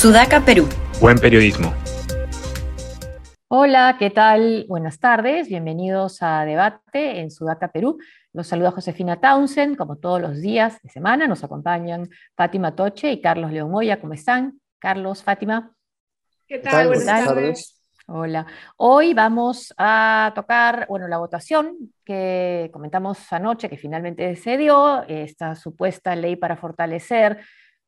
Sudaca, Perú. Buen periodismo. Hola, ¿qué tal? Buenas tardes, bienvenidos a Debate en Sudaca, Perú. Los saluda Josefina Townsend, como todos los días de semana. Nos acompañan Fátima Toche y Carlos León Moya. ¿Cómo están? Carlos, Fátima. ¿Qué tal? Buenas tardes. Hola. Hoy vamos a tocar, bueno, la votación que comentamos anoche, que finalmente se dio, esta supuesta ley para fortalecer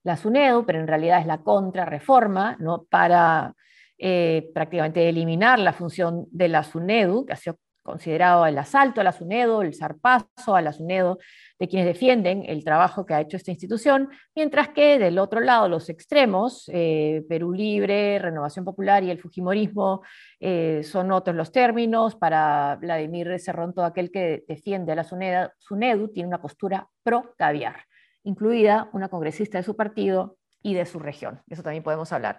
la SUNEDU, pero en realidad es la contrarreforma, ¿no? Para eh, prácticamente eliminar la función de la SUNEDU, que ha sido considerado el asalto a la SUNEDU, el zarpazo a la SUNEDU de quienes defienden el trabajo que ha hecho esta institución, mientras que del otro lado, los extremos, eh, Perú Libre, Renovación Popular y el Fujimorismo, eh, son otros los términos. Para Vladimir Cerrón, todo aquel que defiende a la SUNEDU, SUNEDU tiene una postura pro-caviar incluida una congresista de su partido y de su región. Eso también podemos hablar.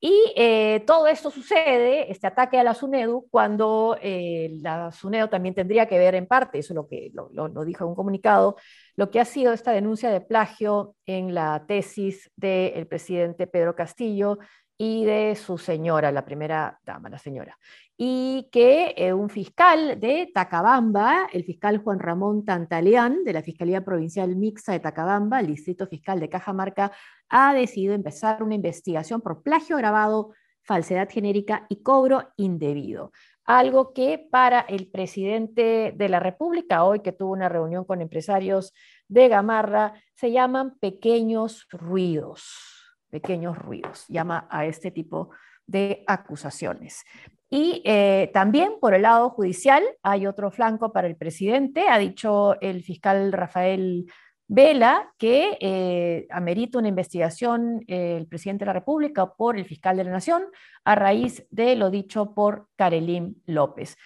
Y eh, todo esto sucede, este ataque a la SUNEDU, cuando eh, la SUNEDU también tendría que ver en parte, eso lo que lo, dijo en un comunicado, lo que ha sido esta denuncia de plagio en la tesis del presidente Pedro Castillo y de su señora, la primera dama, la señora. Y que eh, un fiscal de Tacabamba, el fiscal Juan Ramón Tantaleán, de la Fiscalía Provincial Mixta de Tacabamba, el Distrito Fiscal de Cajamarca, ha decidido empezar una investigación por plagio grabado, falsedad genérica y cobro indebido. Algo que para el presidente de la República, hoy que tuvo una reunión con empresarios de Gamarra, se llaman pequeños ruidos pequeños ruidos, llama a este tipo de acusaciones. Y eh, también por el lado judicial hay otro flanco para el presidente, ha dicho el fiscal Rafael Vela que eh, amerita una investigación eh, el presidente de la República por el fiscal de la Nación a raíz de lo dicho por Karelim López.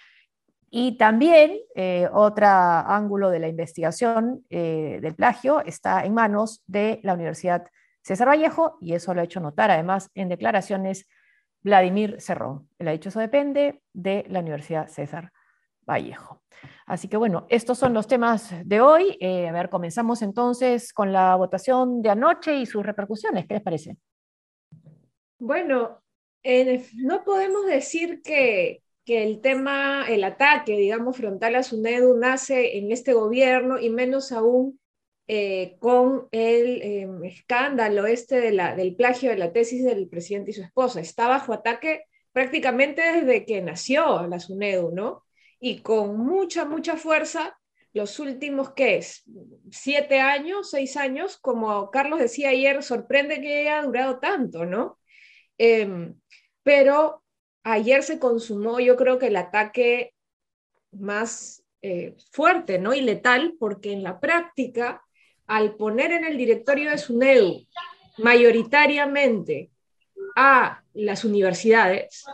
Y también otro ángulo de la investigación del plagio está en manos de la Universidad César Vallejo, y eso lo ha hecho notar además en declaraciones Vladimir Cerrón. Él ha dicho eso depende de la Universidad César Vallejo. Así que bueno, estos son los temas de hoy. Eh, a ver, comenzamos entonces con la votación de anoche y sus repercusiones. ¿Qué les parece? Bueno, no podemos decir que, que, el tema, el ataque, digamos, frontal a SUNEDU nace en este gobierno y menos aún eh, con el em, escándalo este de la, del plagio de la tesis del presidente y su esposa. Está bajo ataque prácticamente desde que nació la SUNEDU, ¿no? Y con mucha, mucha fuerza los últimos, ¿qué es? Siete años, seis años, como Carlos decía ayer, sorprende que haya durado tanto, ¿no? Em, pero ayer se consumó, yo creo que el ataque más eh, fuerte, ¿no? Y letal, porque en la práctica al poner en el directorio de SUNEDU mayoritariamente a las universidades,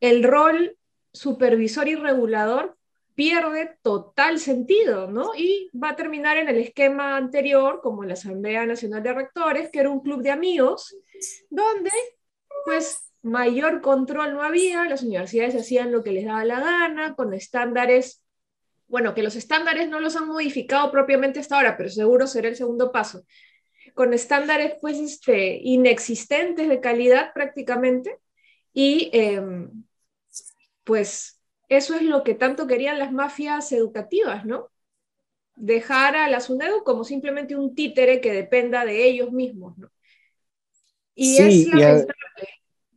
el rol supervisor y regulador pierde total sentido, ¿no? Y va a terminar en el esquema anterior, como la Asamblea Nacional de Rectores, que era un club de amigos, donde, pues, mayor control no había, las universidades hacían lo que les daba la gana, con estándares bueno, que los estándares no los han modificado propiamente hasta ahora, pero seguro será el segundo paso, con estándares pues este, inexistentes de calidad prácticamente, y em, pues eso es lo que tanto querían las mafias educativas, ¿no? Dejar a la SUNEDU como simplemente un títere que dependa de ellos mismos, ¿no? Y es lamentable.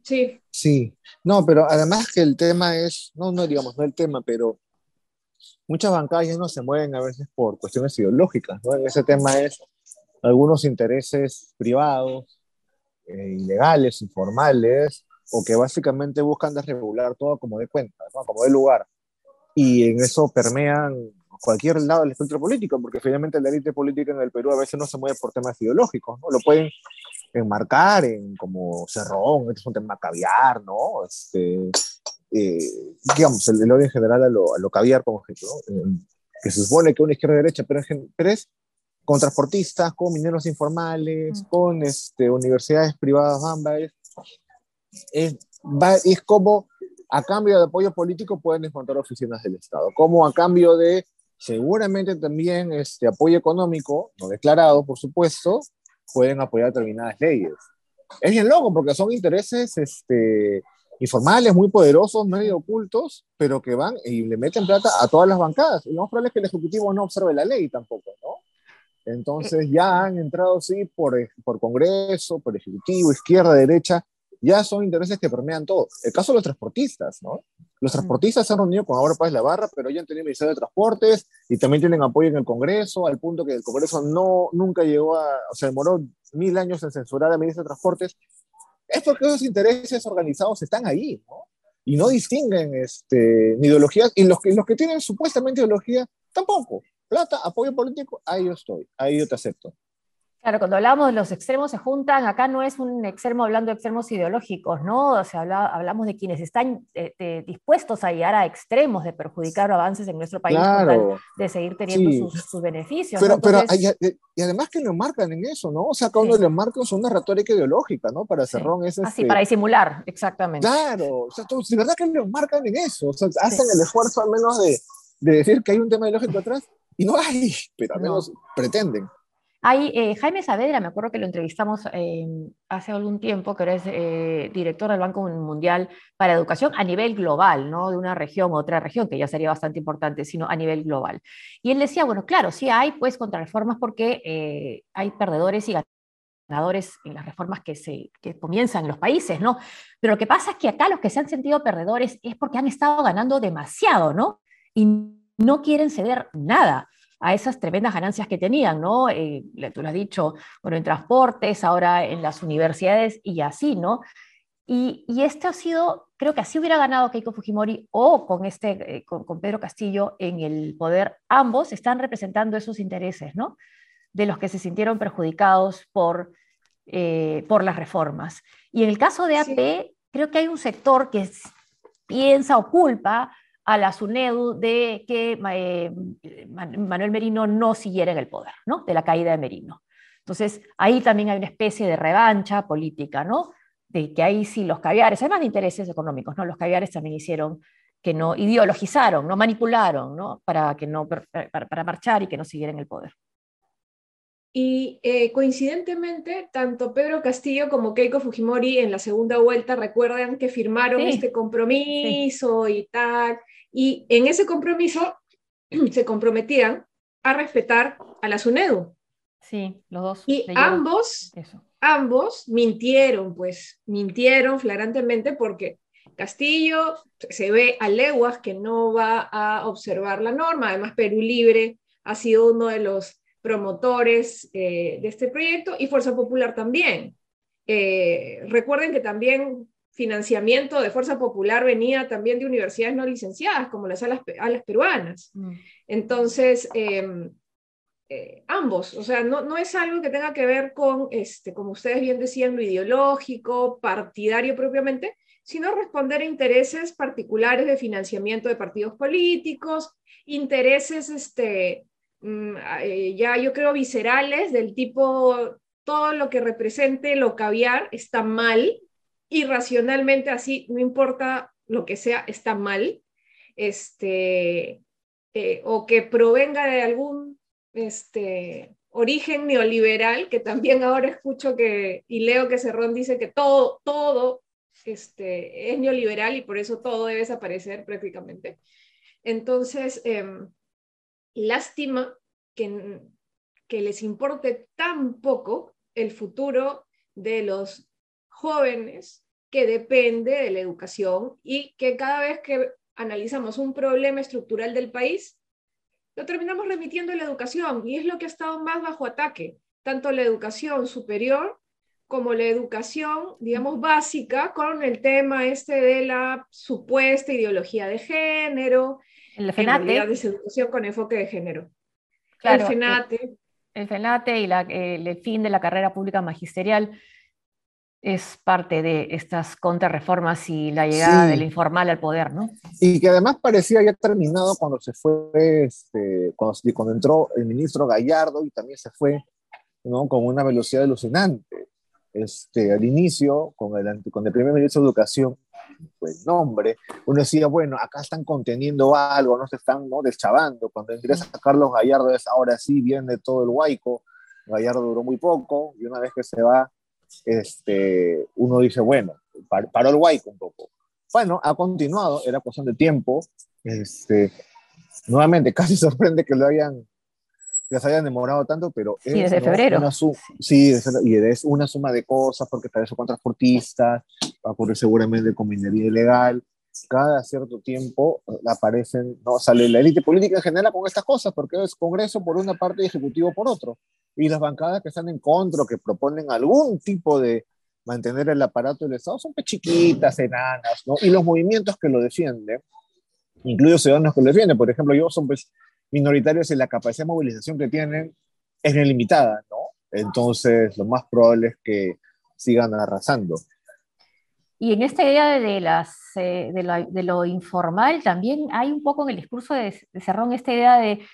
Sí. Sí, no, pero además que el tema es, no, no digamos, no el tema, pero muchas bancadas no se mueven a veces por cuestiones ideológicas, ¿no? Ese tema es algunos intereses privados, eh, ilegales, informales, o que básicamente buscan desregular todo como de cuenta, ¿no? como de lugar. Y en eso permean cualquier lado del espectro político, porque finalmente la élite política en el Perú a veces no se mueve por temas ideológicos, ¿no? Lo pueden enmarcar en como cerrón, este es un tema caviar, ¿no? Este, eh, digamos, el, odio en general a lo, a lo caviar, como ejemplo, que se supone que una izquierda derecha, pero, pero, es con transportistas, con mineros informales, mm. con este, universidades privadas ambas. Es, es como a cambio de apoyo político pueden encontrar oficinas del Estado, como a cambio de seguramente también este apoyo económico, no declarado, por supuesto, pueden apoyar determinadas leyes. es bien loco porque son intereses este, informales, muy poderosos, medio ocultos, pero que van y le meten plata a todas las bancadas. Y lo más probable es que el Ejecutivo no observe la ley tampoco, ¿no? Entonces ya han entrado, sí, por, por Congreso, por Ejecutivo, izquierda, derecha, ya son intereses que permean todo. El caso de los transportistas, ¿no? Los transportistas se han reunido con Ahora Paz La Barra, pero ya han tenido Ministerio de Transportes y también tienen apoyo en el Congreso, al punto que el Congreso no, nunca llegó a, o sea, demoró mil años en censurar al ministro de Transportes. Es porque esos intereses organizados están ahí, ¿no? Y no distinguen este, ni ideologías, y los que, los que tienen supuestamente ideología, tampoco. Plata, apoyo político, ahí yo estoy, ahí yo te acepto. Claro, cuando hablamos de los extremos se juntan, acá no es un extremo hablando de extremos ideológicos, ¿no? O sea, hablamos de quienes están eh, dispuestos a llegar a extremos de perjudicar avances en nuestro país, de seguir teniendo sus, beneficios. Pero, pero y, además que lo marcan en eso, ¿no? O sea, cuando le marcan son una retórica ideológica, ¿no? Para Cerrón es Así, este para disimular, exactamente. Claro, o sea, de verdad que lo marcan en eso, o sea, hacen el esfuerzo al menos de, de, decir que hay un tema ideológico atrás y no hay, pero al menos pretenden. Hay, eh, Jaime Saavedra, me acuerdo que lo entrevistamos eh, hace algún tiempo, que es eh, director del Banco Mundial para Educación a nivel global, no de una región u otra región, que ya sería bastante importante, sino a nivel global. Y él decía, bueno, claro, sí hay pues contrarreformas porque hay perdedores y ganadores en las reformas que, se, que comienzan en los países, ¿no? Pero lo que pasa es que acá los que se han sentido perdedores es porque han estado ganando demasiado, ¿no? Y no quieren ceder nada a esas tremendas ganancias que tenían, ¿no? Eh, tú lo has dicho, bueno, en transportes, ahora en las universidades y así, ¿no? Y, y esto ha sido, creo que así hubiera ganado Keiko Fujimori o con, este, eh, con, Pedro Castillo en el poder, ambos están representando esos intereses, ¿no? De los que se sintieron perjudicados por, eh, por las reformas. Y en el caso de AP, creo que hay un sector que piensa o culpa a la SUNEDU de que eh, Manuel Merino no siguiera en el poder, ¿no? De la caída de Merino. Entonces, ahí también hay una especie de revancha política, ¿no? De que ahí sí los caviares, además de intereses económicos, ¿no? Los caviares también hicieron que no ideologizaron, no manipularon, ¿no? Para, que no, para, marchar y que no siguieran el poder. Y eh, coincidentemente, tanto Pedro Castillo como Keiko Fujimori en la segunda vuelta recuerdan que firmaron este compromiso y tal. Y en ese compromiso se comprometían a respetar a la SUNEDU. Sí, los dos. Y ambos, ambos mintieron, pues, mintieron flagrantemente porque Castillo se ve a leguas que no va a observar la norma. Además, Perú Libre ha sido uno de los promotores eh, de este proyecto y Fuerza Popular también. Eh, recuerden que también financiamiento de Fuerza Popular venía también de universidades no licenciadas, como las alas, peruanas. Mm. Entonces, em, eh, ambos, o sea, no, no es algo que tenga que ver con, este, como ustedes bien decían, lo ideológico, partidario propiamente, sino responder a intereses particulares de financiamiento de partidos políticos, intereses, este, mm, eh, ya yo creo, viscerales del tipo, todo lo que represente lo caviar está mal, irracionalmente así, no importa lo que sea, está mal, este, eh, o que provenga de algún este, origen neoliberal, que también ahora escucho que, y leo que Cerrón dice que todo, todo este, es neoliberal y por eso todo debe desaparecer prácticamente. Entonces, em, lástima que, que les importe tan poco el futuro de los jóvenes que depende de la educación y que cada vez que analizamos un problema estructural del país, lo terminamos remitiendo a la educación y es lo que ha estado más bajo ataque, tanto la educación superior como la educación, digamos, básica, con el tema este de la supuesta ideología de género, el FENATE. de educación con enfoque de género. el FENATE. El, FENATE y el fin de la carrera pública magisterial es parte de estas contrarreformas y la llegada del informal al poder, ¿no? Y que además parecía ya terminado cuando se fue, este, cuando, cuando, entró el ministro Gallardo y también se fue, ¿no? Con una velocidad alucinante. Este, al inicio, con el, con el primer ministro de Educación, pues nombre, uno decía, bueno, acá están conteniendo algo, no se están ¿no? deschavando. Cuando ingresa Carlos Gallardo es ahora sí viene todo el huaico. Gallardo duró muy poco y una vez que se va, este, uno dice, bueno, paró el guay un poco. Bueno, ha continuado, era cuestión de tiempo. Este, nuevamente, casi sorprende que lo hayan que se hayan demorado tanto, pero sí, desde febrero. Una sí, y es una suma de cosas, porque tal vez son transportistas, va a ocurrir seguramente con minería ilegal. Cada cierto tiempo aparecen, no sale la élite política en general con estas cosas, porque es Congreso por una parte y Ejecutivo por otro. Y las bancadas que están en contra, que proponen algún tipo de mantener el aparato del Estado, son chiquitas, enanas, ¿no? Y los movimientos que lo defienden, incluidos ciudadanos que lo defienden, por ejemplo, yo son pues minoritarios y la capacidad de movilización que tienen es limitada, ¿no? Entonces, lo más probable es que sigan arrasando. Y en esta idea de, las, eh, de, lo, informal, también hay un poco en el discurso de, de Cerrón esta idea de,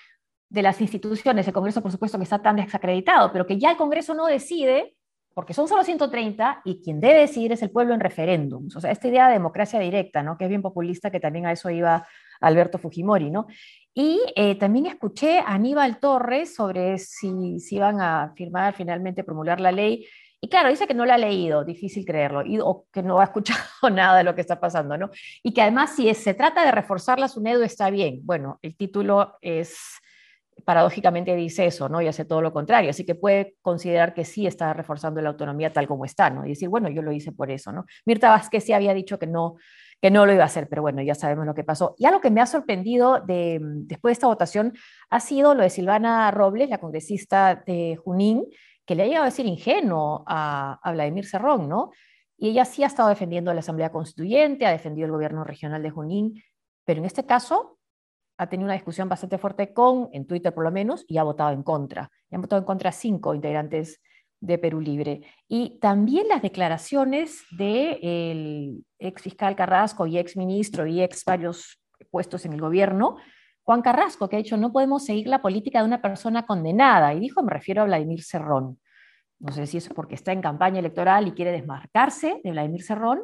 de las instituciones, el Congreso, por supuesto, que está tan desacreditado, pero que ya el Congreso no decide, porque son solo 130, y quien debe decidir es el pueblo en referéndums. O sea, esta idea de democracia directa, ¿no? que es bien populista, que también a eso iba Alberto Fujimori, ¿no? Y eh, también escuché a Aníbal Torres sobre si, si iban a firmar finalmente promulgar la ley. Y claro, dice que no la ha leído, difícil creerlo, y, o que no ha escuchado nada de lo que está pasando, ¿no? Y que además si se trata de reforzar la SUNEDU está bien. Bueno, el título es, paradójicamente dice eso, ¿no? Y hace todo lo contrario, así que puede considerar que sí está reforzando la autonomía tal como está, ¿no? Y decir, bueno, yo lo hice por eso, ¿no? Mirta Vázquez sí había dicho que no, que no lo iba a hacer, pero bueno, ya sabemos lo que pasó. Y algo que me ha sorprendido de, después de esta votación ha sido lo de Silvana Robles, la congresista de Junín, que le ha llegado a decir ingenuo a, Vladimir Cerrón, ¿no? Y ella sí ha estado defendiendo a la Asamblea Constituyente, ha defendido el gobierno regional de Junín, pero en este caso ha tenido una discusión bastante fuerte con, en Twitter por lo menos, y ha votado en contra. Y han votado en contra cinco integrantes de Perú Libre. Y también las declaraciones del ex fiscal Carrasco y ex ministro y ex varios puestos en el gobierno, Juan Carrasco, que ha dicho, no podemos seguir la política de una persona condenada. Y dijo, me refiero a Vladimir Cerrón. No sé si es porque está en campaña electoral y quiere desmarcarse de Vladimir Cerrón,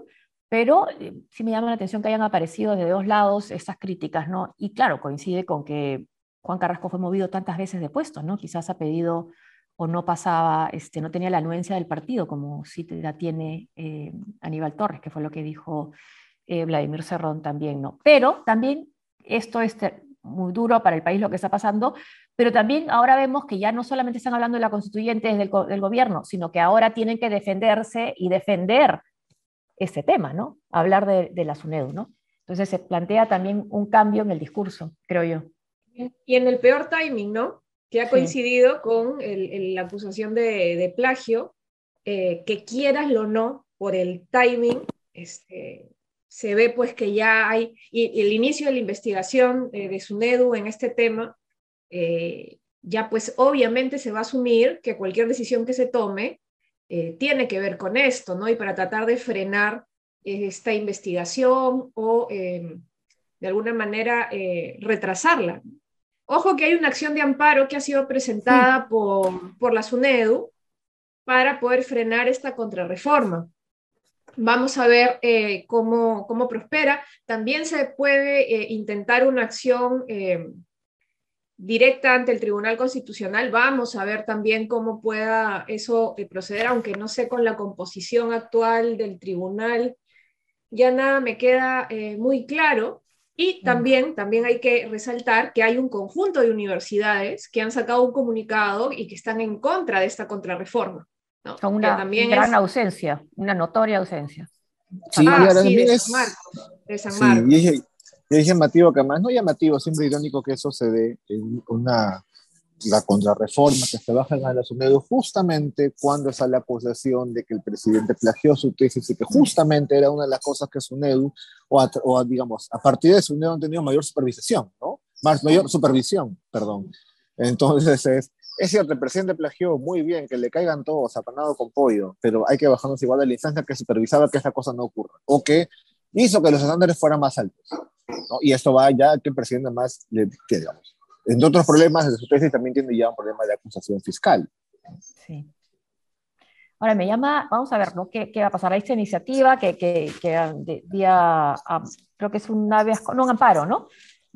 pero eh, sí me llama la atención que hayan aparecido de dos lados estas críticas, ¿no? Y claro, coincide con que Juan Carrasco fue movido tantas veces de puesto, ¿no? Quizás ha pedido o no pasaba, este, no tenía la anuencia del partido, como sí la tiene eh, Aníbal Torres, que fue lo que dijo eh, Vladimir Cerrón también, ¿no? Pero también esto es muy duro para el país lo que está pasando, pero también ahora vemos que ya no solamente están hablando de la constituyente del, del gobierno, sino que ahora tienen que defenderse y defender este tema, ¿no? Hablar de, de la SUNEDU, ¿no? Entonces se plantea también un cambio en el discurso, creo yo. Y en el peor timing, ¿no? que ha coincidido con la acusación de, plagio, eh, que quieras o no, por el timing, este, se ve pues que ya hay, y, el inicio de la investigación eh, de SUNEDU en este tema, eh, ya pues obviamente se va a asumir que cualquier decisión que se tome tiene que ver con esto, ¿no? Y para tratar de frenar esta investigación o de alguna manera retrasarla. Ojo que hay una acción de amparo que ha sido presentada por, por la SUNEDU para poder frenar esta contrarreforma. Vamos a ver eh, cómo, cómo, prospera. También se puede eh, intentar una acción eh, directa ante el Tribunal Constitucional. Vamos a ver también cómo pueda eso proceder, aunque no sé con la composición actual del tribunal, ya nada me queda muy claro. Y también, también hay que resaltar que hay un conjunto de universidades que han sacado un comunicado y que están en contra de esta contrarreforma. ¿No? una gran ausencia, una notoria ausencia. Sí, ah, ahora sí, de San Marcos. De San Marcos. Sí, y es, llamativo que además, no llamativo, siempre irónico que eso se dé en una la contrarreforma que se baja en la SUNEDU justamente cuando sale la acusación de que el presidente plagió su tesis y que justamente era una de las cosas que SUNEDU, o, o digamos, a partir de SUNEDU han tenido mayor supervisión, ¿no? Más, mayor supervisión, perdón. Entonces es, es cierto, el presidente plagió muy bien, que le caigan todos apanado con pollo, pero hay que bajarnos igual de la instancia que supervisaba que esa cosa no ocurra, o que hizo que los estándares fueran más altos, ¿no? Y esto va ya que el presidente más, le, digamos, entre otros problemas, de su tesis también tiene ya un problema de acusación fiscal. Sí. Ahora me llama, vamos a ver, ¿no? ¿Qué, qué va a pasar? Esta iniciativa que, que, que día, creo que es un, no, un amparo, ¿no?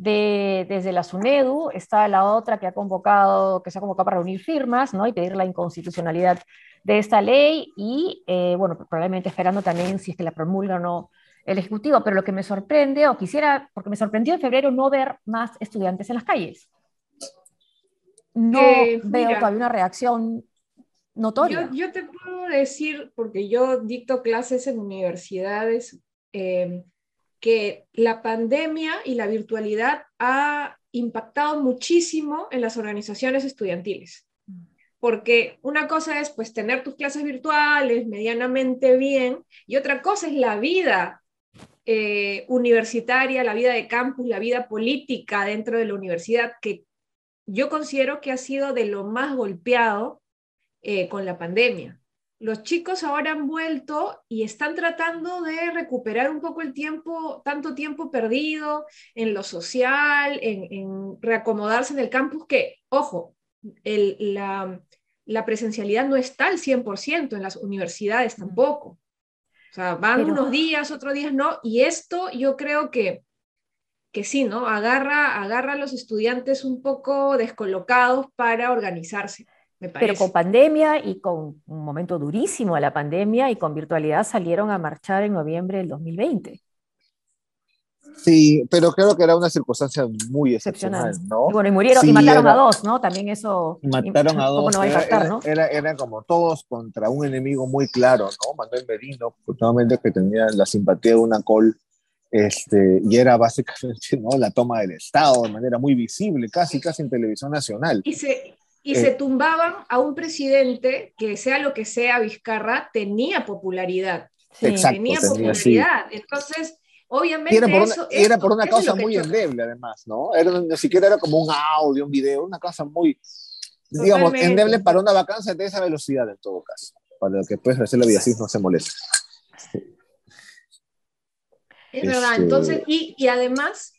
De, desde la SUNEDU está la otra que ha convocado, que se ha convocado para reunir firmas, ¿no? Y pedir la inconstitucionalidad de esta ley y, eh, bueno, probablemente esperando también si es que la promulga o no el Ejecutivo. Pero lo que me sorprende, o quisiera, porque me sorprendió en febrero no ver más estudiantes en las calles. No eh, veo todavía una reacción notoria. Yo, te puedo decir, porque yo dicto clases en universidades, eh, que la pandemia y la virtualidad ha impactado muchísimo en las organizaciones estudiantiles. Porque una cosa es pues tener tus clases virtuales medianamente bien y otra cosa es la vida eh, universitaria, la vida de campus, la vida política dentro de la universidad, que yo considero que ha sido de lo más golpeado eh, con la pandemia. Los chicos ahora han vuelto y están tratando de recuperar un poco el tiempo, tanto tiempo perdido en lo social, en, reacomodarse en el campus, que, ojo, la, la, presencialidad no está al 100% en las universidades tampoco. O sea, van unos días, otros días no, y esto yo creo que que sí, ¿no? Agarra, agarra a los estudiantes un poco descolocados para organizarse. Me Pero con pandemia y con un momento durísimo de la pandemia y con virtualidad salieron a marchar en noviembre del 2020. Sí, pero creo que era una circunstancia muy excepcional, ¿no? Y bueno, y murieron y mataron a dos, ¿no? También eso. Mataron a dos. No era, ¿no? Era, como todos contra un enemigo muy claro, ¿no? Manuel Merino, justamente que tenía la simpatía de una col este, y era básicamente ¿no? la toma del Estado de manera muy visible, casi, casi en televisión nacional. Y se, y se eh, tumbaban a un presidente que, sea lo que sea, Vizcarra, tenía popularidad. Exacto, tenía, popularidad. Entonces, obviamente. era por una, era por una causa muy endeble, además, ¿no? Era, ni siquiera era como un audio, un video, una cosa muy, digamos, endeble para una vacancia de esa velocidad, en todo caso, para que después hacer la vida no se moleste. Es verdad, entonces, este y, y, además,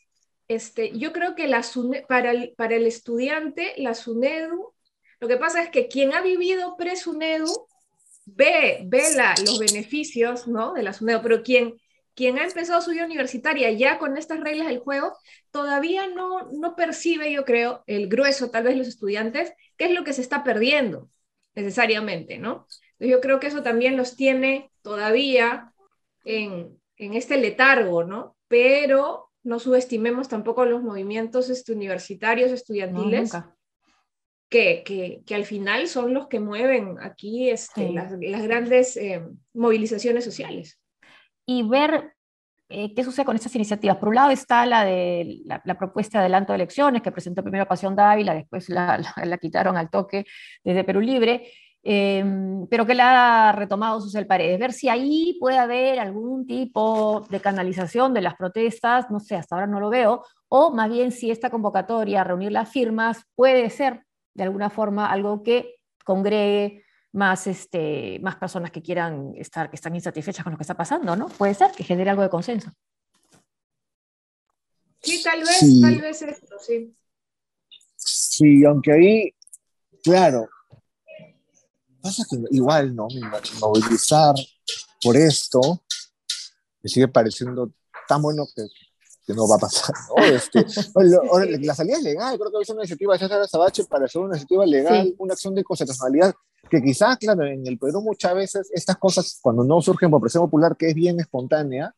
este, yo creo que la para, el, para el estudiante, la SUNEDU, lo que pasa es que quien ha vivido pre-SUNEDU ve, ve los beneficios ¿no? de la SUNEDU, pero quien, quien ha empezado su vida universitaria ya con estas reglas del juego, todavía no, no percibe, yo creo, el grueso, tal vez los estudiantes, qué es lo que se está perdiendo necesariamente, ¿no? yo creo que eso también los tiene todavía en, en este letargo, ¿no? Pero no subestimemos tampoco los movimientos este, universitarios, estudiantiles, que, que, que, al final son los que mueven aquí este, las, las, grandes eh, movilizaciones sociales. Y ver eh, qué sucede con estas iniciativas. Por un lado está la de la, propuesta de adelanto de elecciones que presentó primero Pasión Dávila, después la, la, quitaron al toque desde Perú Libre, Em, pero que la ha retomado Susel Paredes, ver si ahí puede haber algún tipo de canalización de las protestas, no sé, hasta ahora no lo veo, o más bien si esta convocatoria, reunir las firmas, puede ser de alguna forma algo que congregue más, este, más personas que quieran estar, que están insatisfechas con lo que está pasando, ¿no? Puede ser que genere algo de consenso. Sí, tal vez, tal vez esto, sí. Sí, aunque ahí, claro, pasa que igual, ¿no? Movilizar por esto me sigue pareciendo tan bueno que, que no va a pasar, ¿no? Este, la salida es legal, creo que es una iniciativa de César Sabache para hacer una iniciativa legal, una acción de constitucionalidad, que quizás, claro, en el Perú muchas veces estas cosas, cuando no surgen por presión popular, que es bien espontánea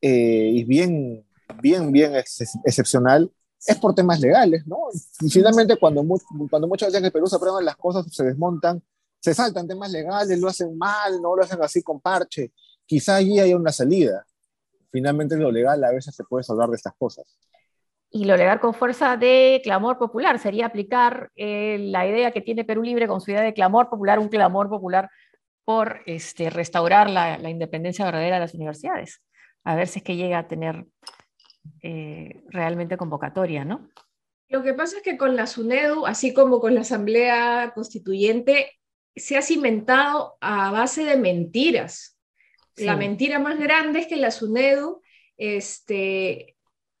eh, y bien, bien, bien excepcional, es por temas legales, ¿no? Y finalmente, cuando, cuando muchas veces en el Perú se aprueban las cosas, se desmontan se saltan temas legales, lo hacen mal, no lo hacen así con parche. Quizá allí haya una salida. Finalmente lo legal a veces se puede salvar de estas cosas. Y lo legal con fuerza de clamor popular sería aplicar eh, la idea que tiene Perú Libre con su idea de clamor popular, un clamor popular por este, restaurar la, la independencia verdadera de las universidades. A ver si es que llega a tener eh, realmente convocatoria, ¿no? Lo que pasa es que con la SUNEDU, así como con la Asamblea Constituyente, se ha cimentado a base de mentiras. La mentira más grande es que la SUNEDU este,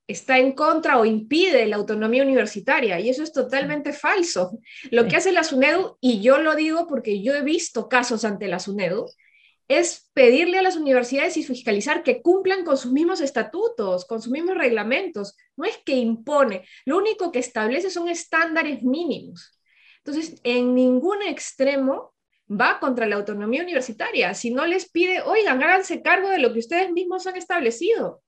está en contra o impide la autonomía universitaria, y eso es totalmente falso. Lo que hace la SUNEDU, y yo lo digo porque yo he visto casos ante la SUNEDU, es pedirle a las universidades y fiscalizar que cumplan con sus mismos estatutos, con sus mismos reglamentos. No es que impone, lo único que establece son estándares mínimos. Entonces, en ningún extremo va contra la autonomía universitaria. Si no les pide, oigan, háganse cargo de lo que ustedes mismos han establecido.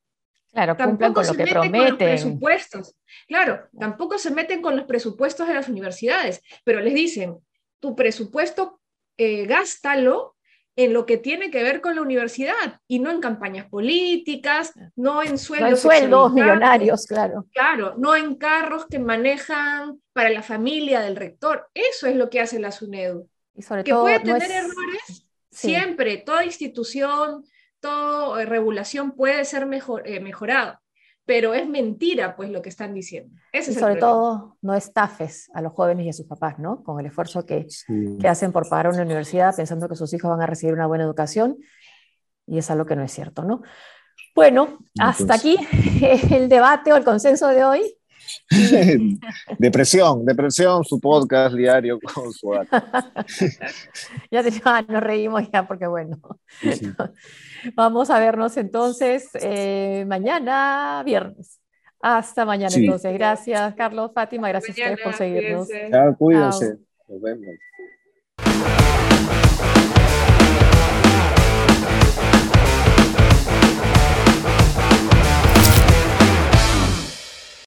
Claro, tampoco con lo que prometen. Con los presupuestos. Claro, tampoco se meten con los presupuestos de las universidades, pero les dicen, tu presupuesto eh, gástalo en lo que tiene que ver con la universidad y no en campañas políticas, no en sueldos, no sueldos millonarios, claro. Claro, no en carros que manejan para la familia del rector. Eso es lo que hace la SUNEDU. Y sobre que puede tener errores, siempre, toda institución, toda eh, regulación puede ser mejor, eh, mejorada pero es mentira pues lo que están diciendo. y sobre todo no estafes a los jóvenes y a sus papás, ¿no? Con el esfuerzo que, que, hacen por pagar una universidad pensando que sus hijos van a recibir una buena educación y es algo que no es cierto, ¿no? Bueno, hasta aquí el debate o el consenso de hoy. depresión, depresión, su podcast diario con su Ya nos reímos ya porque bueno. Vamos a vernos entonces eh, mañana viernes. Hasta mañana entonces. Gracias, Carlos, Fátima. Gracias a ustedes por seguirnos. cuídense. Nos vemos.